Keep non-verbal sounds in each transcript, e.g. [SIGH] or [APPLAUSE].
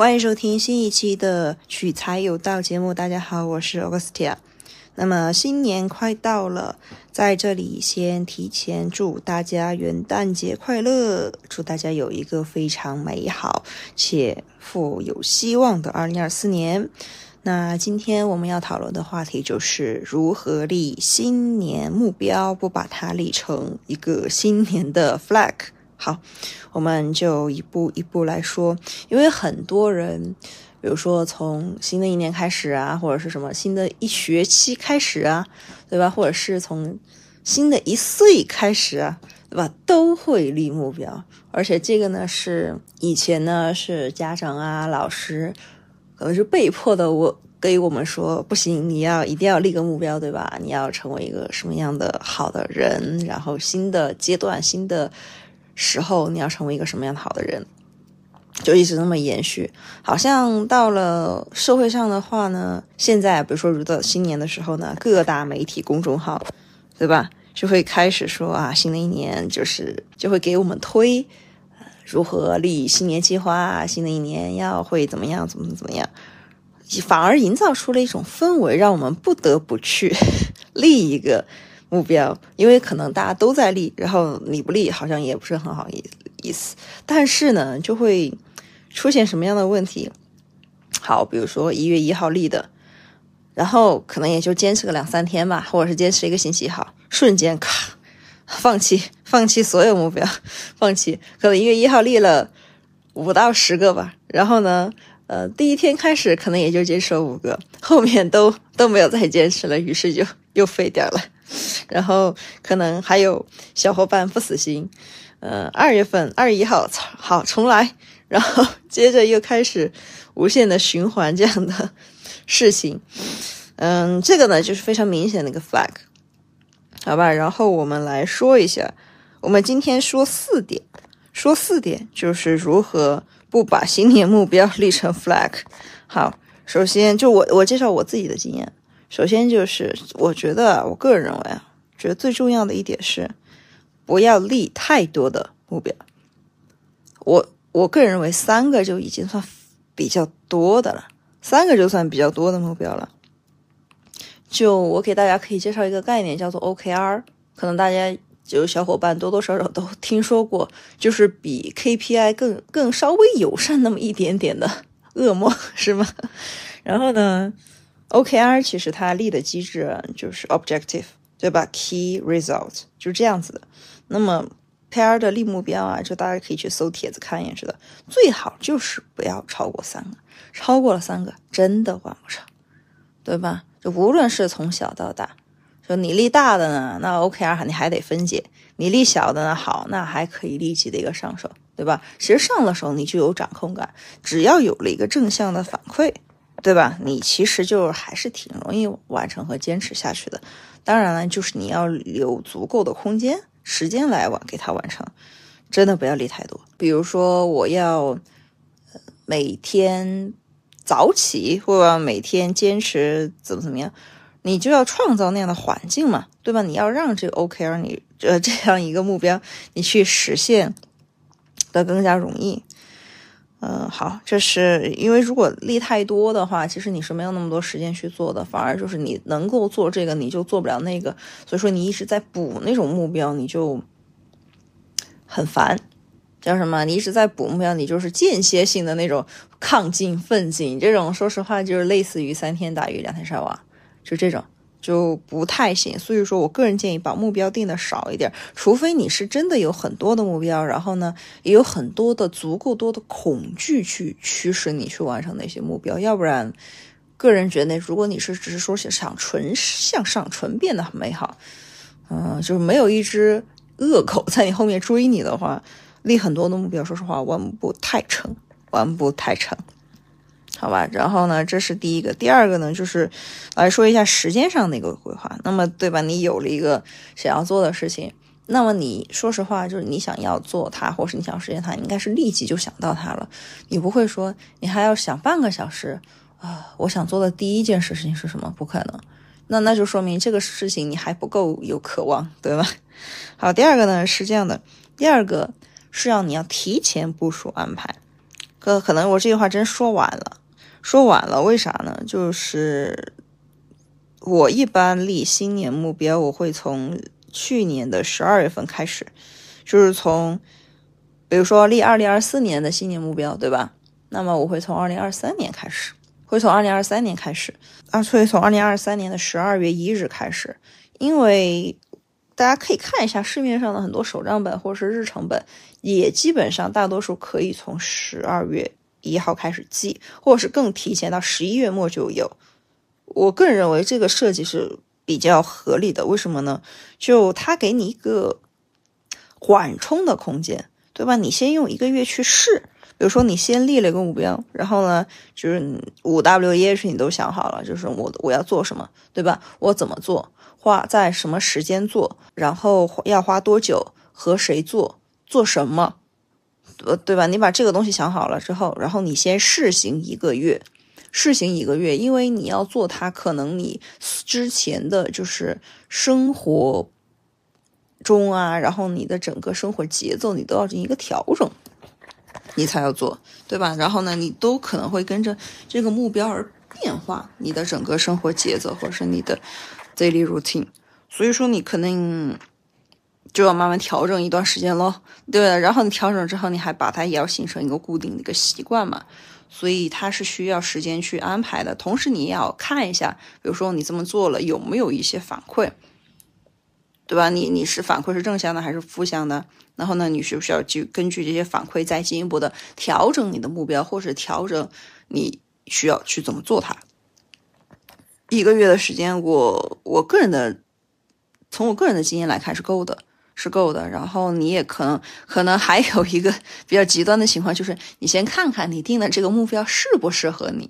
欢迎收听新一期的取财有道节目。大家好，我是 Augustia。那么新年快到了，在这里先提前祝大家元旦节快乐，祝大家有一个非常美好且富有希望的2024年。那今天我们要讨论的话题就是如何立新年目标，不把它立成一个新年的 flag。好，我们就一步一步来说，因为很多人，比如说从新的一年开始啊，或者是什么新的一学期开始啊，对吧？或者是从新的一岁开始啊，对吧？都会立目标，而且这个呢是以前呢是家长啊、老师可能是被迫的，我给我们说不行，你要一定要立个目标，对吧？你要成为一个什么样的好的人，然后新的阶段、新的。时候你要成为一个什么样的好的人，就一直那么延续。好像到了社会上的话呢，现在比如说，如到新年的时候呢，各大媒体公众号，对吧，就会开始说啊，新的一年就是就会给我们推如何立新年计划，新的一年要会怎么样，怎么怎么样，反而营造出了一种氛围，让我们不得不去 [LAUGHS] 立一个。目标，因为可能大家都在立，然后你不立，好像也不是很好意意思。但是呢，就会出现什么样的问题？好，比如说一月一号立的，然后可能也就坚持个两三天吧，或者是坚持一个星期，好，瞬间咔，放弃，放弃所有目标，放弃。可能一月一号立了五到十个吧，然后呢，呃，第一天开始可能也就坚持了五个，后面都都没有再坚持了，于是就又废掉了。然后可能还有小伙伴不死心，呃，二月份二一号好重来，然后接着又开始无限的循环这样的事情，嗯，这个呢就是非常明显的一个 flag，好吧？然后我们来说一下，我们今天说四点，说四点就是如何不把新年目标 [LAUGHS] 立成 flag。好，首先就我我介绍我自己的经验。首先就是，我觉得我个人认为啊，觉得最重要的一点是，不要立太多的目标。我我个人认为三个就已经算比较多的了，三个就算比较多的目标了。就我给大家可以介绍一个概念，叫做 OKR，可能大家就小伙伴多多少少都听说过，就是比 KPI 更更稍微友善那么一点点的恶魔，是吗？然后呢？OKR 其实它立的机制就是 objective，对吧？Key result 就是这样子的。那么 pair 的立目标啊，就大家可以去搜帖子看一眼，知道最好就是不要超过三个，超过了三个真的完不成，对吧？就无论是从小到大，就你立大的呢，那 OKR 你还得分解；你立小的呢，好，那还可以立即的一个上手，对吧？其实上了手你就有掌控感，只要有了一个正向的反馈。对吧？你其实就还是挺容易完成和坚持下去的。当然了，就是你要留足够的空间、时间来完给它完成。真的不要立太多。比如说，我要每天早起，或者每天坚持怎么怎么样，你就要创造那样的环境嘛，对吧？你要让这个 OKR，你呃这样一个目标，你去实现的更加容易。嗯，好，这是因为如果立太多的话，其实你是没有那么多时间去做的，反而就是你能够做这个，你就做不了那个，所以说你一直在补那种目标，你就很烦，叫什么？你一直在补目标，你就是间歇性的那种亢进奋进，这种说实话就是类似于三天打鱼两天晒网，就这种。就不太行，所以说我个人建议把目标定的少一点，除非你是真的有很多的目标，然后呢也有很多的足够多的恐惧去驱使你去完成那些目标，要不然，个人觉得如果你是只是说想纯向上、纯变得很美好，嗯，就是没有一只恶狗在你后面追你的话，立很多的目标，说实话完不太成，完不太成。好吧，然后呢，这是第一个，第二个呢，就是来说一下时间上的一个规划。那么，对吧？你有了一个想要做的事情，那么你说实话，就是你想要做它，或是你想要实现它，应该是立即就想到它了。你不会说你还要想半个小时啊？我想做的第一件事情是什么？不可能。那那就说明这个事情你还不够有渴望，对吧？[LAUGHS] 好，第二个呢是这样的，第二个是要你要提前部署安排。可可能我这句话真说晚了，说晚了，为啥呢？就是我一般立新年目标，我会从去年的十二月份开始，就是从，比如说立二零二四年的新年目标，对吧？那么我会从二零二三年开始，会从二零二三年开始，啊，所以从二零二三年的十二月一日开始，因为。大家可以看一下市面上的很多手账本或者是日程本，也基本上大多数可以从十二月一号开始记，或者是更提前到十一月末就有。我个人认为这个设计是比较合理的，为什么呢？就它给你一个缓冲的空间，对吧？你先用一个月去试，比如说你先立了一个目标，然后呢，就是五 W E H 你都想好了，就是我我要做什么，对吧？我怎么做？花在什么时间做，然后要花多久，和谁做，做什么，呃，对吧？你把这个东西想好了之后，然后你先试行一个月，试行一个月，因为你要做它，可能你之前的就是生活中啊，然后你的整个生活节奏，你都要进行一个调整，你才要做，对吧？然后呢，你都可能会跟着这个目标而变化，你的整个生活节奏，或者是你的。daily routine，所以说你可能就要慢慢调整一段时间咯，对？然后你调整之后，你还把它也要形成一个固定的一个习惯嘛，所以它是需要时间去安排的。同时你也要看一下，比如说你这么做了有没有一些反馈，对吧？你你是反馈是正向的还是负向的？然后呢，你需不需要去根据这些反馈再进一步的调整你的目标，或者调整你需要去怎么做它？一个月的时间，我我个人的，从我个人的经验来看是够的，是够的。然后你也可能可能还有一个 [LAUGHS] 比较极端的情况，就是你先看看你定的这个目标适不适合你，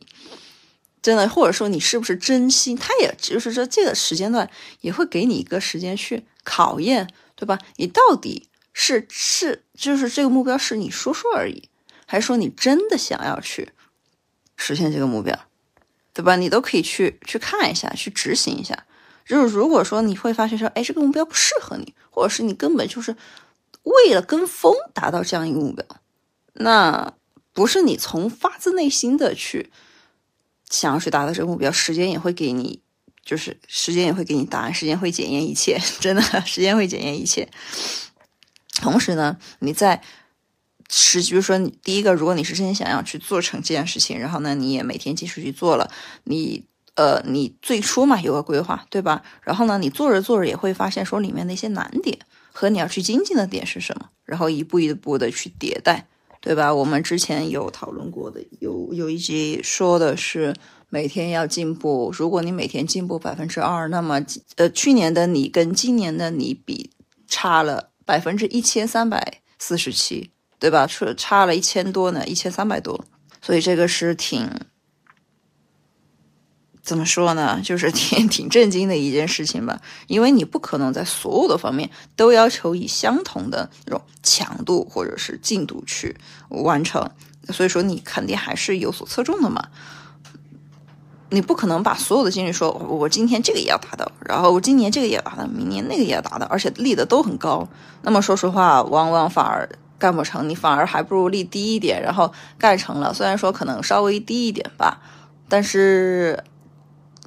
真的，或者说你是不是真心，他也就是说这个时间段也会给你一个时间去考验，对吧？你到底是是就是这个目标是你说说而已，还是说你真的想要去实现这个目标？对吧？你都可以去去看一下，去执行一下。就是如果说你会发现说，哎，这个目标不适合你，或者是你根本就是为了跟风达到这样一个目标，那不是你从发自内心的去想要去达到这个目标，时间也会给你，就是时间也会给你答案，时间会检验一切，[LAUGHS] 真的，时间会检验一切。同时呢，你在。是，比如说，你第一个，如果你是真心想要去做成这件事情，然后呢，你也每天继续去做了，你呃，你最初嘛有个规划，对吧？然后呢，你做着做着也会发现说里面的一些难点和你要去精进的点是什么，然后一步一步的去迭代，对吧？我们之前有讨论过的，有有一集说的是每天要进步，如果你每天进步百分之二，那么呃，去年的你跟今年的你比差了百分之一千三百四十七。对吧？差差了一千多呢，一千三百多，所以这个是挺怎么说呢？[LAUGHS] 就是挺 [LAUGHS] 挺震惊的一件事情吧。因为你不可能在所有的方面都要求以相同的那种强度或者是进度去完成，所以说你肯定还是有所侧重的嘛。你不可能把所有的精力说，我今天这个也要达到，然后我今年这个也要达到，明年那个也要达到，而且立的都很高。那么说实话，往往反而。干不成，你反而还不如立低一点，然后干成了。虽然说可能稍微低一点吧，但是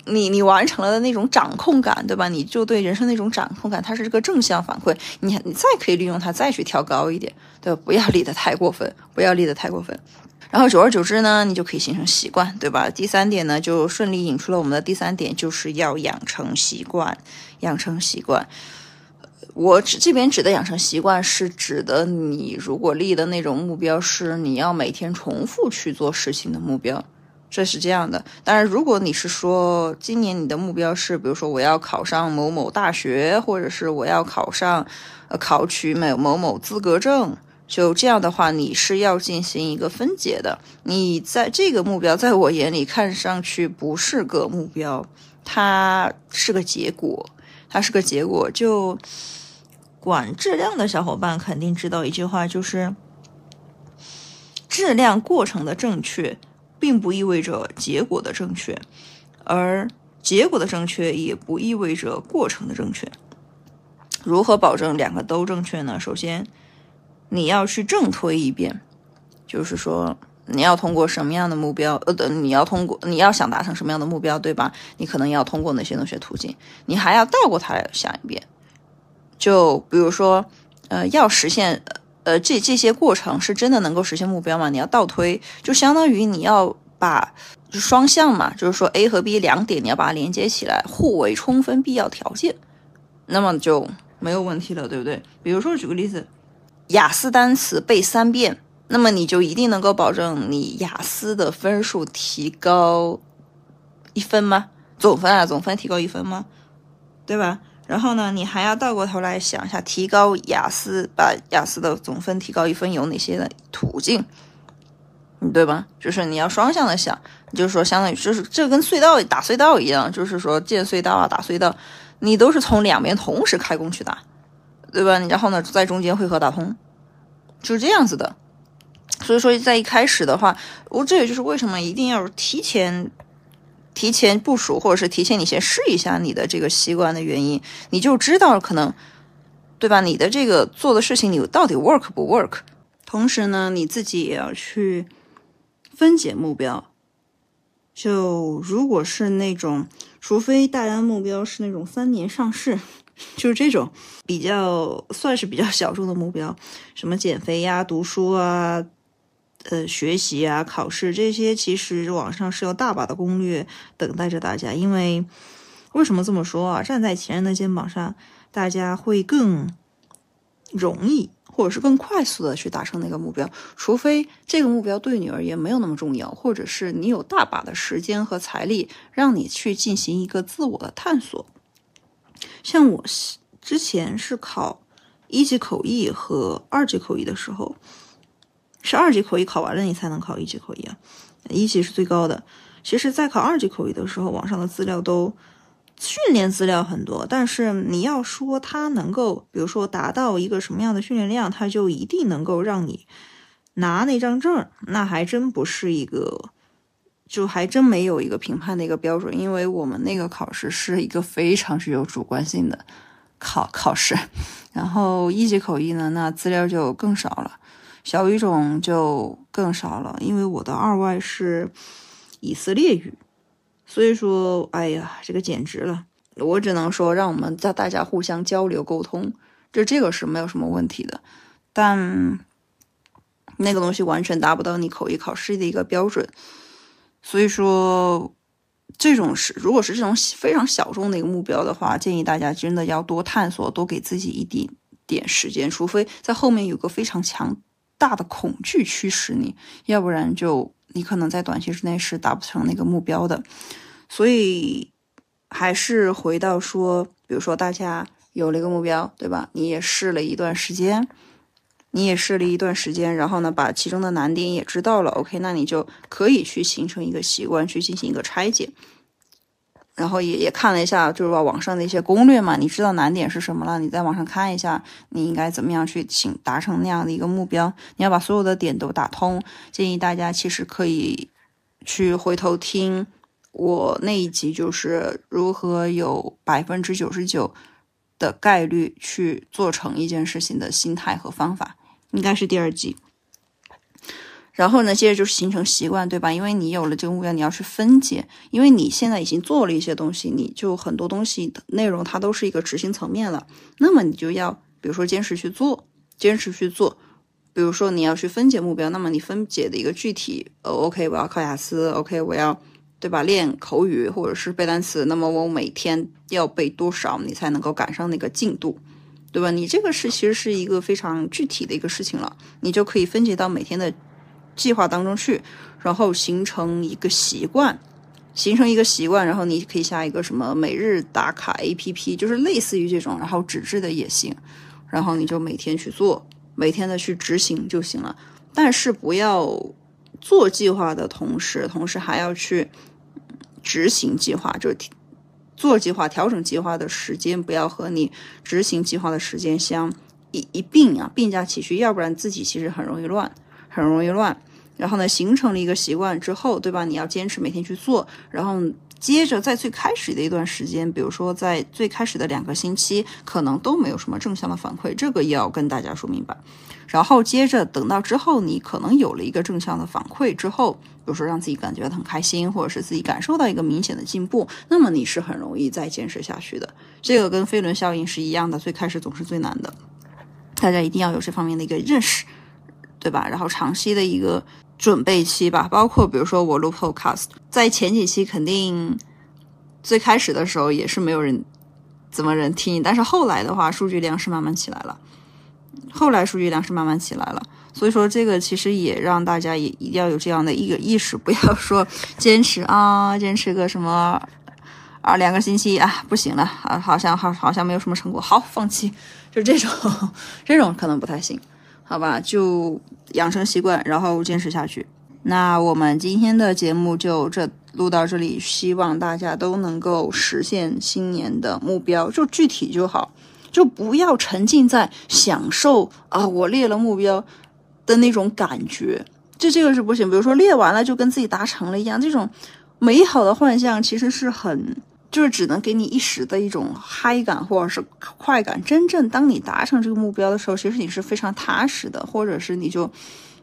你你完成了的那种掌控感，对吧？你就对人生那种掌控感，它是个正向反馈。你你再可以利用它再去调高一点，对吧？不要立的太过分，不要立的太过分。然后久而久之呢，你就可以形成习惯，对吧？第三点呢，就顺利引出了我们的第三点，就是要养成习惯，养成习惯。我指这边指的养成习惯，是指的你如果立的那种目标是你要每天重复去做事情的目标，这是这样的。当然，如果你是说今年你的目标是，比如说我要考上某某大学，或者是我要考上，呃，考取某某某资格证，就这样的话，你是要进行一个分解的。你在这个目标，在我眼里看上去不是个目标，它是个结果，它是个结果，就。管质量的小伙伴肯定知道一句话，就是质量过程的正确，并不意味着结果的正确，而结果的正确也不意味着过程的正确。如何保证两个都正确呢？首先，你要去正推一遍，就是说你要通过什么样的目标？呃，你要通过你要想达成什么样的目标，对吧？你可能要通过哪些哪些途径？你还要倒过它来想一遍。就比如说，呃，要实现，呃，这这些过程是真的能够实现目标吗？你要倒推，就相当于你要把双向嘛，就是说 A 和 B 两点你要把它连接起来，互为充分必要条件，那么就没有问题了，对不对？比如说举个例子，雅思单词背三遍。那么你就一定能够保证你雅思的分数提高一分吗？总分啊，总分提高一分吗？对吧？然后呢，你还要倒过头来想一下，提高雅思，把雅思的总分提高一分有哪些的途径？对吧？就是你要双向的想，就是说，相当于就是这跟隧道打隧道一样，就是说建隧道啊，打隧道，你都是从两边同时开工去打，对吧？然后呢，在中间汇合打通，就是这样子的。所以说，在一开始的话，我这也就是为什么一定要提前、提前部署，或者是提前你先试一下你的这个习惯的原因，你就知道可能，对吧？你的这个做的事情，你到底 work 不 work？同时呢，你自己也要去分解目标。就如果是那种，除非大家目标是那种三年上市。[LAUGHS] 就是这种比较算是比较小众的目标，什么减肥呀、读书啊、呃学习啊、考试这些，其实网上是有大把的攻略等待着大家。因为为什么这么说啊？站在前人的肩膀上，大家会更容易，或者是更快速的去达成那个目标。除非这个目标对你而言没有那么重要，或者是你有大把的时间和财力，让你去进行一个自我的探索。像我之前是考一级口译和二级口译的时候，是二级口译考完了你才能考一级口译啊，一级是最高的。其实，在考二级口译的时候，网上的资料都训练资料很多，但是你要说它能够，比如说达到一个什么样的训练量，它就一定能够让你拿那张证，那还真不是一个。就还真没有一个评判的一个标准，因为我们那个考试是一个非常具有主观性的考考试。然后一级口译呢，那资料就更少了，小语种就更少了，因为我的二外是以色列语，所以说，哎呀，这个简直了。我只能说，让我们在大家互相交流沟通，这这个是没有什么问题的。但那个东西完全达不到你口译考试的一个标准。所以说，这种是如果是这种非常小众的一个目标的话，建议大家真的要多探索，多给自己一点点时间。除非在后面有个非常强大的恐惧驱使你，要不然就你可能在短期之内是达不成那个目标的。所以还是回到说，比如说大家有了一个目标，对吧？你也试了一段时间。你也试了一段时间，然后呢，把其中的难点也知道了。OK，那你就可以去形成一个习惯，去进行一个拆解。然后也也看了一下，就是说网上的一些攻略嘛，你知道难点是什么了？你在网上看一下，你应该怎么样去行达成那样的一个目标？你要把所有的点都打通。建议大家其实可以去回头听我那一集，就是如何有百分之九十九的概率去做成一件事情的心态和方法。应该是第二集，然后呢，接着就是形成习惯，对吧？因为你有了这个目标，你要去分解，因为你现在已经做了一些东西，你就很多东西的内容它都是一个执行层面了。那么你就要，比如说坚持去做，坚持去做。比如说你要去分解目标，那么你分解的一个具体，呃，OK，我要考雅思，OK，我要，对吧？练口语或者是背单词，那么我每天要背多少，你才能够赶上那个进度？对吧？你这个是其实是一个非常具体的一个事情了，你就可以分解到每天的计划当中去，然后形成一个习惯，形成一个习惯，然后你可以下一个什么每日打卡 APP，就是类似于这种，然后纸质的也行，然后你就每天去做，每天的去执行就行了。但是不要做计划的同时，同时还要去执行计划，就是。做计划、调整计划的时间不要和你执行计划的时间相一一并啊，并驾齐驱，要不然自己其实很容易乱，很容易乱。然后呢，形成了一个习惯之后，对吧？你要坚持每天去做，然后接着在最开始的一段时间，比如说在最开始的两个星期，可能都没有什么正向的反馈，这个也要跟大家说明白。然后接着等到之后，你可能有了一个正向的反馈之后，比如说让自己感觉很开心，或者是自己感受到一个明显的进步，那么你是很容易再坚持下去的。这个跟飞轮效应是一样的，最开始总是最难的，大家一定要有这方面的一个认识，对吧？然后长期的一个准备期吧，包括比如说我录 Podcast，在前几期肯定最开始的时候也是没有人怎么人听，但是后来的话，数据量是慢慢起来了。后来数据量是慢慢起来了，所以说这个其实也让大家也一定要有这样的一个意识，不要说坚持啊，坚持个什么啊两个星期啊不行了啊，好像好好像没有什么成果，好放弃，就这种 [LAUGHS] 这种可能不太行，好吧，就养成习惯，然后坚持下去。那我们今天的节目就这录到这里，希望大家都能够实现新年的目标，就具体就好。就不要沉浸在享受啊，我列了目标的那种感觉，这这个是不行。比如说列完了就跟自己达成了一样，这种美好的幻象其实是很，就是只能给你一时的一种嗨感或者是快感。真正当你达成这个目标的时候，其实你是非常踏实的，或者是你就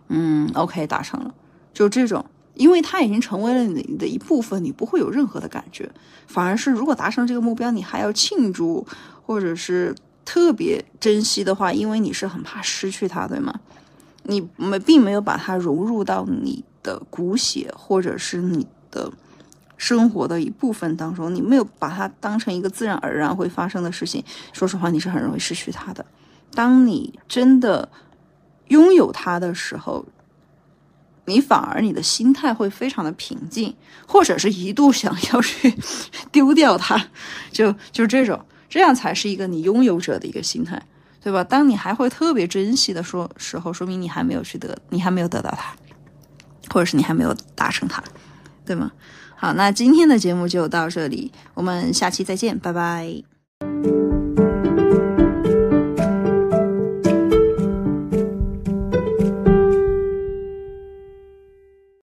嗯，OK 达成了，就这种，因为它已经成为了你的一部分，你不会有任何的感觉，反而是如果达成这个目标，你还要庆祝。或者是特别珍惜的话，因为你是很怕失去它，对吗？你没并没有把它融入到你的骨血，或者是你的生活的一部分当中，你没有把它当成一个自然而然会发生的事情。说实话，你是很容易失去它的。当你真的拥有它的时候，你反而你的心态会非常的平静，或者是一度想要去 [LAUGHS] 丢掉它，就就这种。这样才是一个你拥有者的一个心态，对吧？当你还会特别珍惜的说时候，说明你还没有去得，你还没有得到它，或者是你还没有达成它，对吗？好，那今天的节目就到这里，我们下期再见，拜拜。